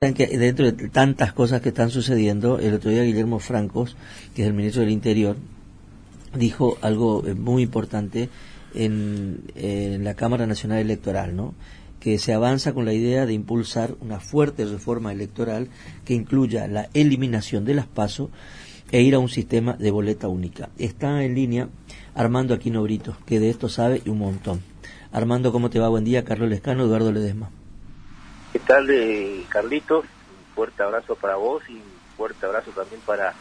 dentro de tantas cosas que están sucediendo, el otro día Guillermo Francos, que es el ministro del Interior, dijo algo eh, muy importante en, en, la Cámara Nacional Electoral, ¿no? que se avanza con la idea de impulsar una fuerte reforma electoral que incluya la eliminación de las pasos e ir a un sistema de boleta única. Está en línea Armando Aquino Brito, que de esto sabe un montón. Armando, ¿cómo te va? Buen día. Carlos Lescano, Eduardo Ledesma. ¿Qué tal, eh, Carlitos? Un fuerte abrazo para vos y un fuerte abrazo también para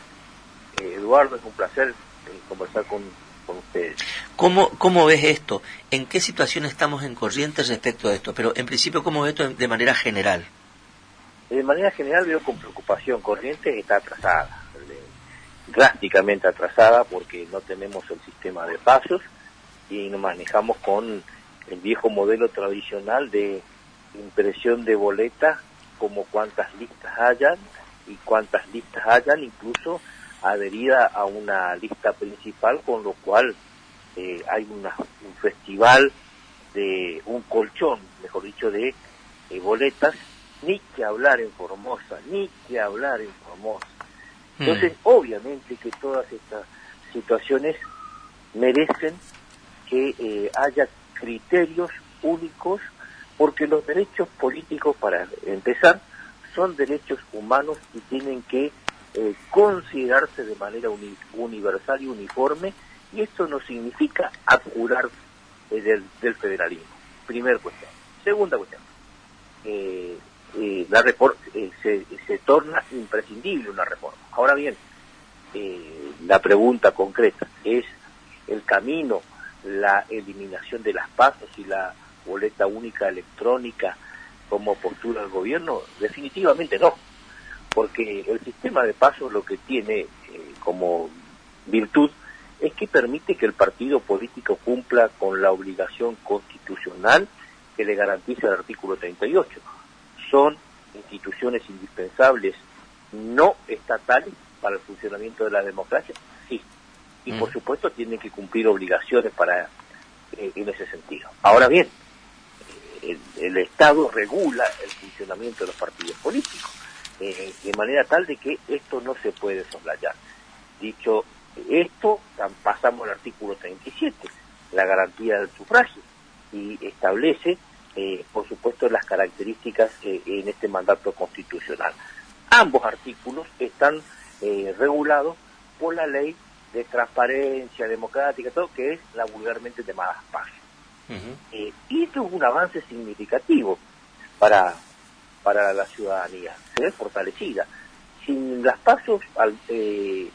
eh, Eduardo. Es un placer eh, conversar con, con ustedes. ¿Cómo, ¿Cómo ves esto? ¿En qué situación estamos en Corrientes respecto a esto? Pero en principio, ¿cómo ves esto de manera general? De manera general veo con preocupación. Corrientes está atrasada, drásticamente atrasada porque no tenemos el sistema de pasos y nos manejamos con el viejo modelo tradicional de impresión de boletas como cuántas listas hayan y cuántas listas hayan incluso adherida a una lista principal con lo cual eh, hay una, un festival de un colchón mejor dicho de eh, boletas. Ni que hablar en Formosa ni que hablar en Formosa. Entonces obviamente que todas estas situaciones merecen que eh, haya criterios únicos porque los derechos políticos, para empezar, son derechos humanos y tienen que eh, considerarse de manera universal y uniforme, y esto no significa apurar eh, del, federalismo. Primera cuestión. Segunda cuestión. Eh, eh la eh, se, se, torna imprescindible una reforma. Ahora bien, la pregunta concreta es el camino, la eliminación de las pasos y la boleta única electrónica como postura del gobierno? Definitivamente no, porque el sistema de pasos lo que tiene eh, como virtud es que permite que el partido político cumpla con la obligación constitucional que le garantiza el artículo 38. Son instituciones indispensables no estatales para el funcionamiento de la democracia, sí. Y por supuesto tienen que cumplir obligaciones para eh, en ese sentido. Ahora bien, el, Estado regula el funcionamiento de los partidos políticos, eh, de manera tal de que esto no se puede soslayar. Dicho esto, pasamos al artículo 37, la garantía del sufragio, y establece, eh, por supuesto, las características eh, en este mandato constitucional. Ambos artículos están regulados por la ley de transparencia democrática, todo que es la vulgarmente llamada PAS. Eh, y esto es un avance significativo para, para la ciudadanía, se ve fortalecida. Sin las pasos, eh,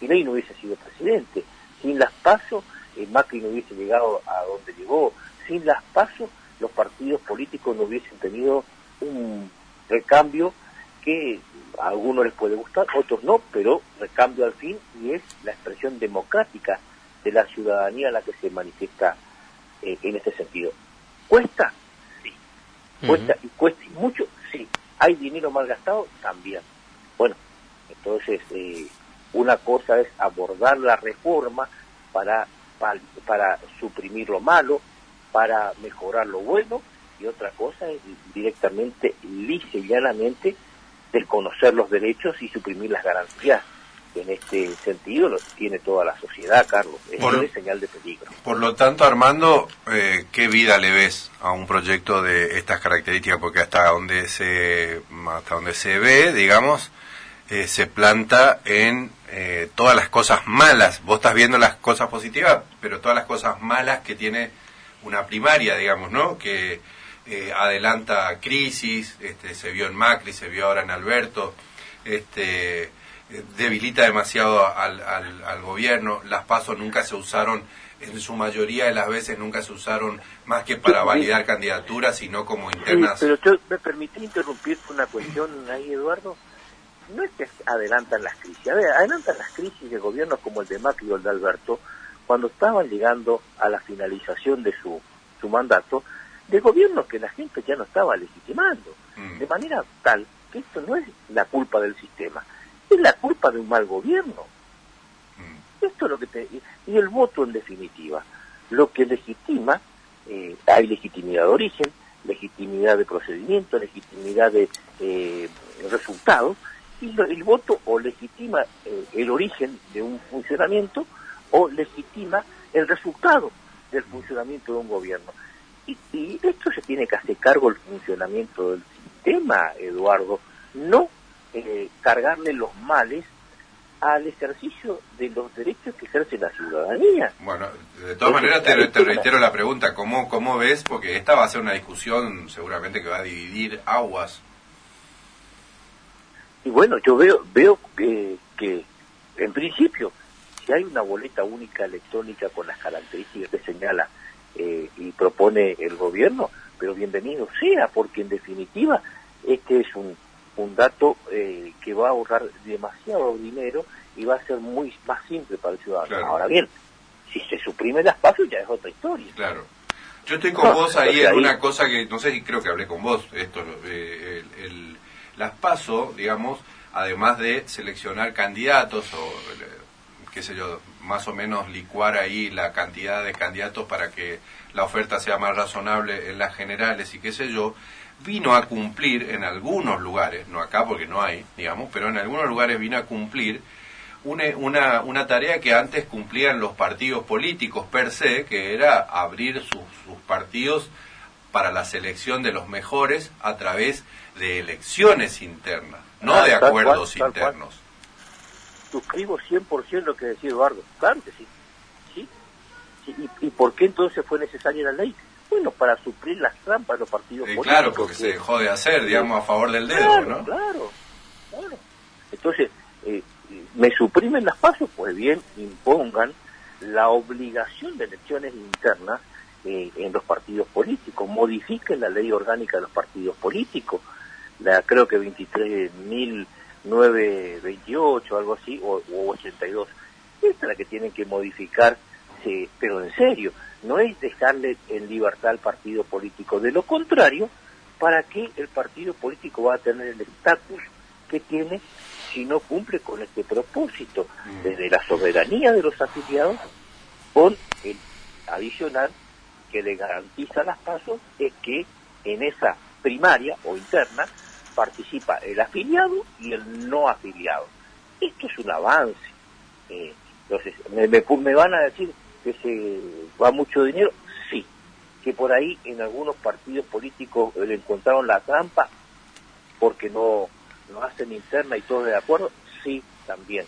no hubiese sido presidente, sin las pasos, eh, Macri no hubiese llegado a donde llegó, sin las pasos, los partidos políticos no hubiesen tenido un recambio que a algunos les puede gustar, otros no, pero recambio al fin y es la expresión democrática de la ciudadanía la que se manifiesta eh, en este sentido. ¿Cuesta? Sí. ¿Cuesta y cuesta mucho? Sí. ¿Hay dinero mal gastado? También. Bueno, entonces eh, una cosa es abordar la reforma para, para, para suprimir lo malo, para mejorar lo bueno, y otra cosa es directamente, lisa y llanamente, desconocer los derechos y suprimir las garantías en este sentido lo tiene toda la sociedad, Carlos. Es una señal de peligro. Por lo tanto, Armando, eh, ¿qué vida le ves a un proyecto de estas características? Porque hasta donde se, hasta donde se ve, digamos, eh, se planta en eh, todas las cosas malas. Vos estás viendo las cosas positivas, pero todas las cosas malas que tiene una primaria, digamos, ¿no? Que adelanta crisis, este, se vio en Macri, se vio ahora en Alberto, este debilita demasiado al, al, gobierno, las pasos nunca se usaron, en su mayoría de las veces nunca se usaron más que para validar candidaturas, sino como internas. pero yo me permití interrumpir una cuestión ahí, Eduardo. No es que adelantan las crisis, a ver, adelantan las crisis de gobiernos como el de Macri o el de Alberto, cuando estaban llegando a la finalización de su, su mandato, de gobiernos que la gente ya no estaba legitimando, mm. de manera tal que esto no es la culpa del sistema, es la culpa de un mal gobierno. Mm. Esto es lo que te... Y el voto, en definitiva, lo que legitima, eh, hay legitimidad de origen, legitimidad de procedimiento, legitimidad de eh, resultados y el voto o legitima eh, el origen de un funcionamiento o legitima el resultado del funcionamiento de un gobierno. Y, y esto se tiene que hacer cargo el funcionamiento del sistema, Eduardo, no eh, cargarle los males al ejercicio de los derechos que ejerce la ciudadanía. Bueno, de todas maneras te, reitero la pregunta, ¿cómo, ¿cómo ves? Porque esta va a ser una discusión seguramente que va a dividir aguas. Y bueno, yo veo veo que, que en principio, si hay una boleta única electrónica con las características que señala eh, y propone el gobierno, pero bienvenido sea, porque en definitiva este es un un dato eh, que va a ahorrar demasiado dinero y va a ser muy más simple para el ciudadano. Ahora bien, si se suprimen las pasos ya es otra historia. Claro. Yo estoy con vos ahí en una cosa que no sé si creo que hablé con vos esto eh, el, las paso digamos además de seleccionar candidatos o qué sé yo más o menos licuar ahí la cantidad de candidatos para que la oferta sea más razonable en las generales y qué sé yo vino a cumplir en algunos lugares, no acá porque no hay, digamos, pero en algunos lugares vino a cumplir una, una, una tarea que antes cumplían los partidos políticos per se, que era abrir sus, sus partidos para la selección de los mejores a través de elecciones internas, no ah, de acuerdos internos. Suscribo 100% lo que decía Eduardo, claro que sí. ¿Sí? ¿Y, ¿Y por qué entonces fue necesaria la ley? Bueno, para suplir las trampas de los partidos políticos. Claro, porque se dejó de hacer, digamos, a favor del dedo, ¿no? Claro, claro. Entonces, eh, ¿me suprimen las pasos? Pues bien, impongan la obligación de elecciones internas eh, en los partidos políticos, modifiquen la ley orgánica de los partidos políticos, la creo que 23.928, algo así, o, o 82. Esta es la que tienen que modificar, pero en serio no es dejarle en libertad al partido político. De lo contrario, ¿para qué el partido político va a tener el estatus que tiene si no cumple con este propósito? Mm. Desde la soberanía de los afiliados, con el adicional que le garantiza las pasos, es que en esa primaria o interna participa el afiliado y el no afiliado. Esto es un avance. Eh, entonces, me, me van a decir, que se va mucho dinero, sí. Que por ahí en algunos partidos políticos le encontraron la trampa porque no, no hacen interna y todo de acuerdo, sí, también.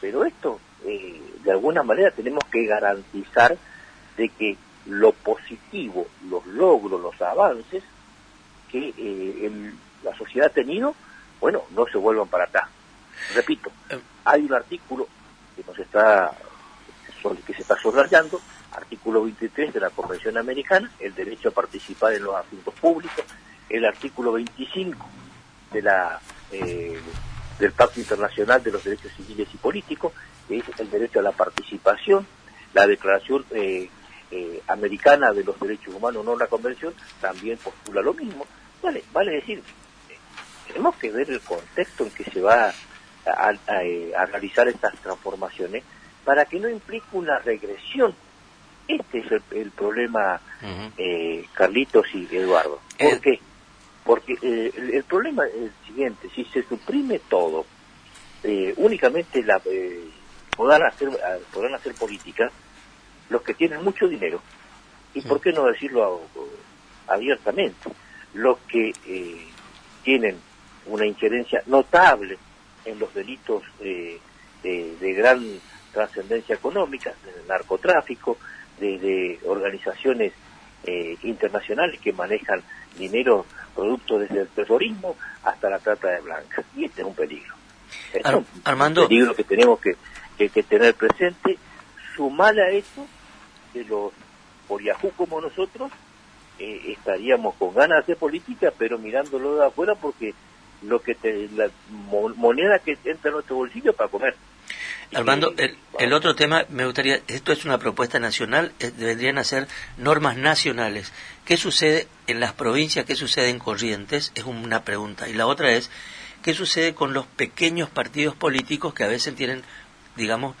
Pero esto, eh, de alguna manera, tenemos que garantizar de que lo positivo, los logros, los avances que eh, la sociedad ha tenido, bueno, no se vuelvan para atrás. Repito, eh. hay un artículo que nos está que se está subrayando, artículo 23 de la Convención Americana, el derecho a participar en los asuntos públicos, el artículo 25 de la eh, del Pacto Internacional de los Derechos Civiles y Políticos, que es el derecho a la participación, la Declaración eh, eh, Americana de los Derechos Humanos, no la Convención, también postula lo mismo. Vale, vale decir, tenemos que ver el contexto en que se va a realizar estas transformaciones para que no implique una regresión. Este es el, problema, eh, Carlitos y Eduardo. ¿Por eh, qué? Porque eh, el, problema es el siguiente, si se suprime todo, únicamente la, podrán, hacer, podrán hacer política los que tienen mucho dinero, y por qué no decirlo abiertamente, los que tienen una injerencia notable en los delitos de, de gran trascendencia económica, del narcotráfico, desde organizaciones eh, internacionales que manejan dinero producto desde el terrorismo hasta la trata de blancas. Y este es un peligro. es un peligro que tenemos que, que, tener presente. Sumar a eso que los Yahoo como nosotros eh, estaríamos con ganas de hacer política, pero mirándolo de afuera porque lo que te, la moneda que entra en nuestro bolsillo para comer. Armando, el, otro tema, me gustaría, esto es una propuesta nacional, eh, deberían hacer normas nacionales. ¿Qué sucede en las provincias, qué sucede en Corrientes? Es una pregunta. Y la otra es, ¿qué sucede con los pequeños partidos políticos que a veces tienen, digamos,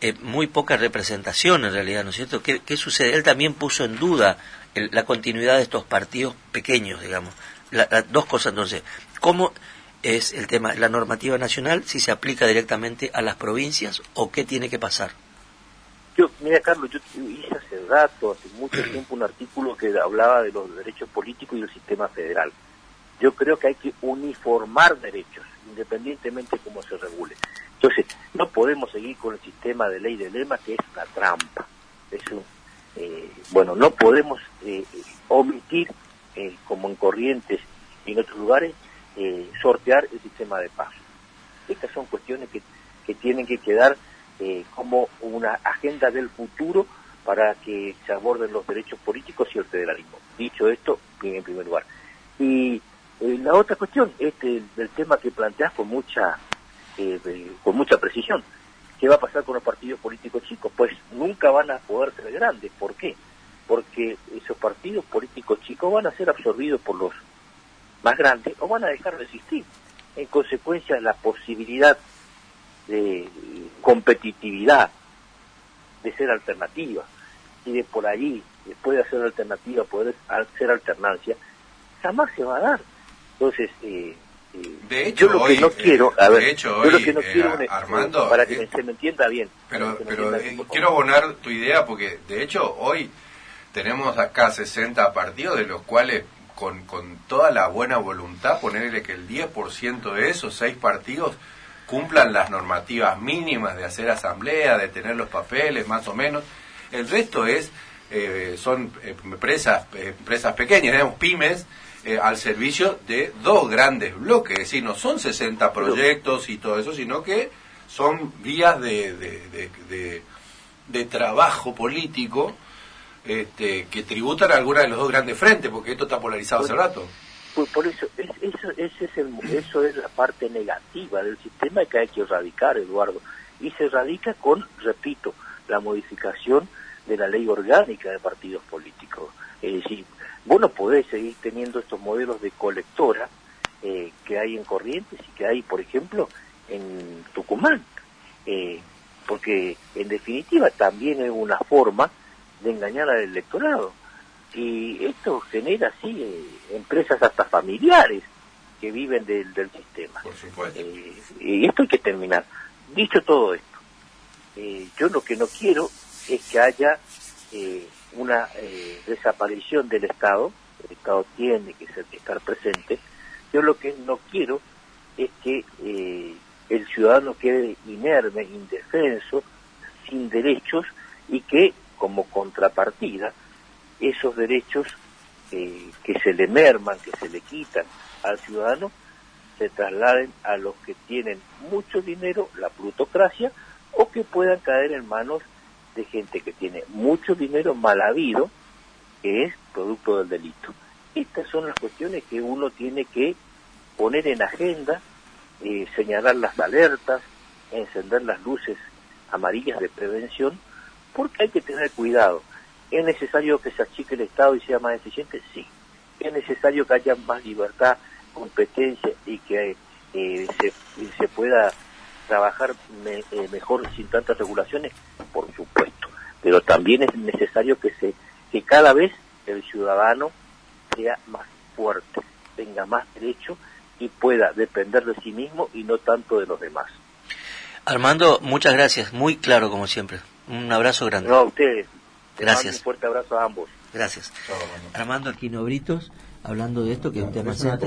eh, muy poca representación en realidad, ¿no es cierto? ¿Qué, sucede? Él también puso en duda la continuidad de estos partidos pequeños, digamos. dos cosas entonces. ¿Cómo es el tema, la normativa nacional, si se aplica directamente a las provincias o qué tiene que pasar? Yo, mira Carlos, yo hice hace rato, hace mucho tiempo, un artículo que hablaba de los derechos políticos y el sistema federal. Yo creo que hay que uniformar derechos, independientemente de cómo se regule. Entonces, no podemos seguir con el sistema de ley de lema, que es una trampa. Es eh, bueno, no podemos eh, omitir, eh, como en Corrientes y en otros lugares, eh, sortear el sistema de paso. Estas son cuestiones que, que tienen que quedar eh, como una agenda del futuro para que se aborden los derechos políticos y el federalismo. Dicho esto, en primer lugar. Y eh, la otra cuestión, este del tema que planteas con mucha con mucha precisión. ¿Qué va a pasar con los partidos políticos chicos? Pues nunca van a poder ser grandes. ¿Por qué? Porque esos partidos políticos chicos van a ser absorbidos por los más grandes o van a dejar de existir. En consecuencia, la posibilidad de competitividad, de ser alternativa, y de por allí, después de hacer alternativa, poder hacer alternancia, jamás se va a dar. Entonces, eh, eh de hecho, yo lo que no quiero, a ver, yo lo que no eh, quiero, Armando, para que se me entienda bien. Pero, pero eh, quiero abonar tu idea porque, de hecho, hoy tenemos acá 60 partidos, de los cuales con, con toda la buena voluntad ponerle que el 10% de esos seis partidos cumplan las normativas mínimas de hacer asamblea, de tener los papeles, más o menos. El resto es eh, son eh, empresas, eh, empresas pequeñas, digamos, pymes, al servicio de dos grandes bloques. Es decir, no son 60 proyectos y todo eso, sino que son vías de, de, de, de trabajo político este, que tributan a alguna de los dos grandes frentes, porque esto está polarizado hace rato. Pues por eso, es, eso, ese es el, eso es la parte negativa del sistema que hay que erradicar, Eduardo. Y se erradica con, repito, la modificación de la ley orgánica de partidos políticos. Es decir, vos no podés seguir teniendo estos modelos de colectora eh, que hay en Corrientes y que hay, por ejemplo, en Tucumán. Eh, porque, en definitiva, también es una forma de engañar al electorado. Y esto genera, sí, eh, empresas hasta familiares que viven del, del sistema. Eh, y esto hay que terminar. Dicho todo esto, eh, yo lo que no quiero es que haya una desaparición del Estado. El Estado tiene que ser, estar presente. Yo lo que no quiero es que el ciudadano quede inerme, indefenso, sin derechos y que como contrapartida esos derechos eh, que se le merman, que se le quitan al ciudadano, se trasladen a los que tienen mucho dinero, la plutocracia, o que puedan caer en manos de gente que tiene mucho dinero mal habido, que es producto del delito. Estas son las cuestiones que uno tiene que poner en agenda, eh, señalar las alertas, encender las luces amarillas de prevención porque hay que tener cuidado. ¿Es necesario que se achique el Estado y sea más eficiente? Sí. ¿Es necesario que haya más libertad, competencia y que eh, se, pueda trabajar eh, mejor sin tantas regulaciones? Por supuesto. Pero también es necesario que, se, que cada vez el ciudadano sea más fuerte, tenga más derecho y pueda depender de sí mismo y no tanto de los demás. Armando, muchas gracias, muy claro como siempre. Un abrazo grande. No, a ustedes. Gracias. Un fuerte abrazo a ambos. Gracias. Armando Aquino Britos, hablando de esto, que es un tema central.